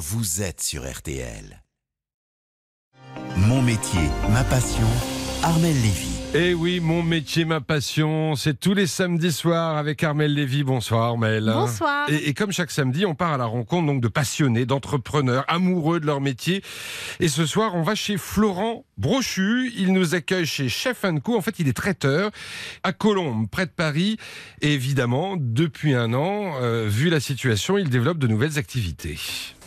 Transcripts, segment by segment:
vous êtes sur RTL. Mon métier, ma passion, Armel Lévy. Eh oui, mon métier, ma passion, c'est tous les samedis soirs avec Armel Lévy. Bonsoir Armel. Bonsoir. Et, et comme chaque samedi, on part à la rencontre donc de passionnés, d'entrepreneurs, amoureux de leur métier. Et ce soir, on va chez Florent Brochu. Il nous accueille chez Chef Co. En fait, il est traiteur à Colombes, près de Paris. Et évidemment, depuis un an, euh, vu la situation, il développe de nouvelles activités.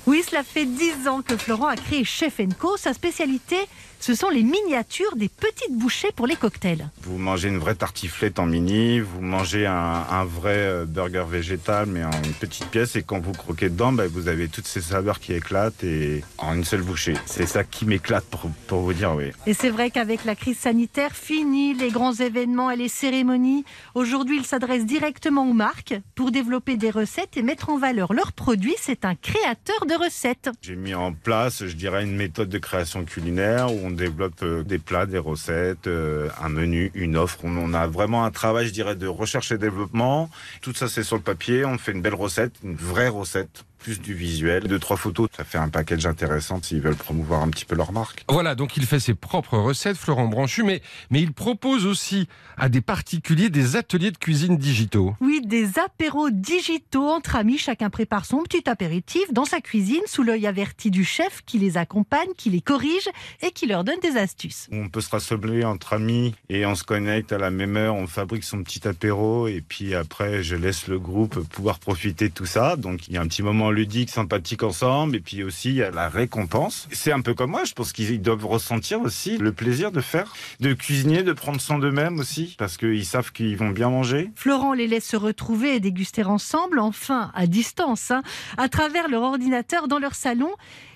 Oui, cela fait dix ans que Florent a créé Chef Co. Sa spécialité, ce sont les miniatures des petites bouchées pour les cocktails. Vous mangez une vraie tartiflette en mini, vous mangez un, un vrai euh, burger végétal mais en une petite pièce et quand vous croquez dedans, bah, vous avez toutes ces saveurs qui éclatent et en une seule bouchée. C'est ça qui m'éclate pour, pour vous dire oui. Et c'est vrai qu'avec la crise sanitaire, fini les grands événements et les cérémonies. Aujourd'hui, il s'adresse directement aux marques pour développer des recettes et mettre en valeur leurs produits. C'est un créateur de recettes. J'ai mis en place, je dirais, une méthode de création culinaire où on développe euh, des plats, des recettes, euh, un menu, une offre. On, on a vraiment un travail, je dirais, de recherche et développement. Tout ça, c'est sur le papier. On fait une belle recette, une vraie recette plus du visuel, deux trois photos, ça fait un package intéressant s'ils veulent promouvoir un petit peu leur marque. Voilà, donc il fait ses propres recettes, Florent Branchu, mais, mais il propose aussi à des particuliers des ateliers de cuisine digitaux. Oui, des apéros digitaux entre amis. Chacun prépare son petit apéritif dans sa cuisine sous l'œil averti du chef qui les accompagne, qui les corrige et qui leur donne des astuces. On peut se rassembler entre amis et on se connecte à la même heure, on fabrique son petit apéro et puis après je laisse le groupe pouvoir profiter de tout ça. Donc il y a un petit moment ludique, sympathique ensemble et puis aussi il y a la récompense. C'est un peu comme moi, je pense qu'ils doivent ressentir aussi le plaisir de faire, de cuisiner, de prendre soin d'eux-mêmes aussi parce qu'ils savent qu'ils vont bien manger. Florent les laisse se retrouver et déguster ensemble, enfin à distance, hein, à travers leur ordinateur dans leur salon.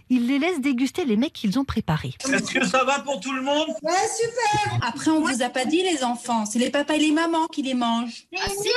Il les laisse déguster les mecs qu'ils ont préparés. Est-ce que ça va pour tout le monde? Après, on vous a pas dit les enfants, c'est les papas et les mamans qui les mangent. Ah si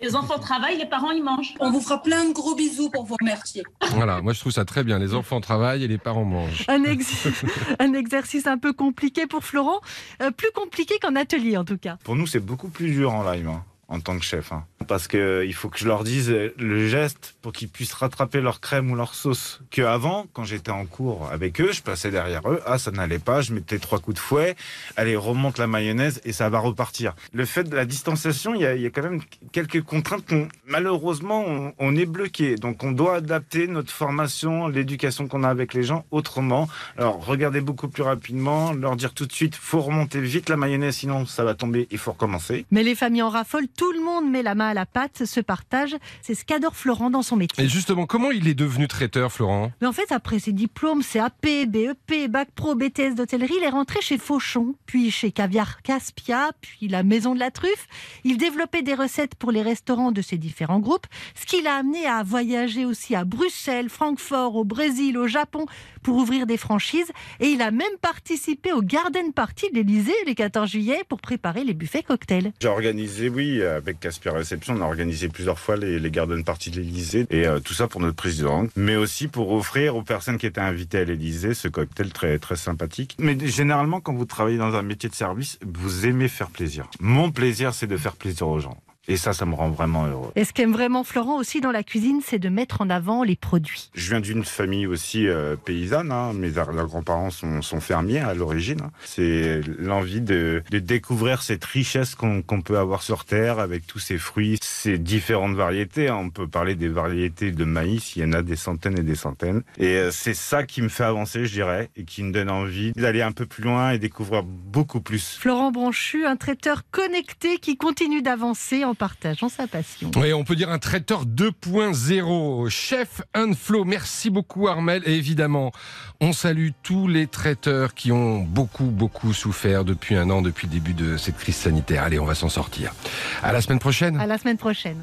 Les enfants travaillent, les parents ils mangent. On vous fera plein de gros bisous pour vous remercier. Voilà, moi je trouve ça très bien. Les enfants travaillent et les parents mangent. Un, ex- un exercice un peu compliqué pour Florent, euh, plus compliqué qu'en atelier en tout cas. Pour nous, c'est beaucoup plus dur en live. hein, En tant que chef, hein. Parce que il faut que je leur dise le geste pour qu'ils puissent rattraper leur crème ou leur sauce. Que avant, quand j'étais en cours avec eux, je passais derrière eux, ah ça n'allait pas, je mettais trois coups de fouet, allez remonte la mayonnaise et ça va repartir. Le fait de la distanciation, il y a, quand même quelques contraintes qu'on malheureusement on, est bloqué. Donc on doit adapter notre formation, l'éducation qu'on a avec les gens autrement. Alors regardez beaucoup plus rapidement, leur dire tout de suite, faut remonter vite la mayonnaise, sinon ça va tomber, il faut recommencer. Mais les familles en raffolent, tout le monde met la main à la pâte, se partage. C'est ce qu'adore Florent dans son métier. Et justement, comment il est devenu traiteur, Florent? Mais en fait, après ses diplômes, CAP, BEP, Bac Pro, BTS d'hôtellerie, il est rentré chez Fauchon, puis chez Caviar Caspia, puis la Maison de la Truffe. Il développait des recettes pour les restaurants de ses différents groupes, ce qui l'a amené à voyager aussi à Bruxelles, Francfort, au Brésil, au Japon, pour ouvrir des franchises. Et il a même participé au Garden Party de l'Elysée les 14 juillet pour préparer les buffets cocktails. J'ai organisé, oui, avec Caspia On a organisé plusieurs fois les, les garden parties de l'Elysée et euh, tout ça pour notre président, mais aussi pour offrir aux personnes qui étaient invitées à l'Elysée ce cocktail très très sympathique. Mais généralement, quand vous travaillez dans un métier de service, vous aimez faire plaisir. Mon plaisir, c'est de faire plaisir aux gens. Et ça, ça me rend vraiment heureux. Et ce qu'aime vraiment Florent aussi dans la cuisine, c'est de mettre en avant les produits. Je viens d'une famille aussi euh, paysanne. hein. Mes grands-parents sont, sont fermiers à l'origine. hein. C'est l'envie de, de découvrir cette richesse qu'on peut avoir sur Terre avec tous ces fruits, ces différentes variétés. hein. On peut parler des variétés de maïs. Il y en a des centaines et des centaines. Et euh, c'est ça qui me fait avancer, je dirais, et qui me donne envie d'aller un peu plus loin et découvrir beaucoup plus. Florent Branchu, un traiteur connecté qui continue d'avancer en partageant sa passion. Oui, on peut dire un traiteur 2.0. Chef Unflow, merci beaucoup Armel. Et évidemment, on salue tous les traiteurs qui ont beaucoup, beaucoup souffert depuis un an, depuis le début de cette crise sanitaire. Allez, on va s'en sortir. À la semaine prochaine. À la semaine prochaine.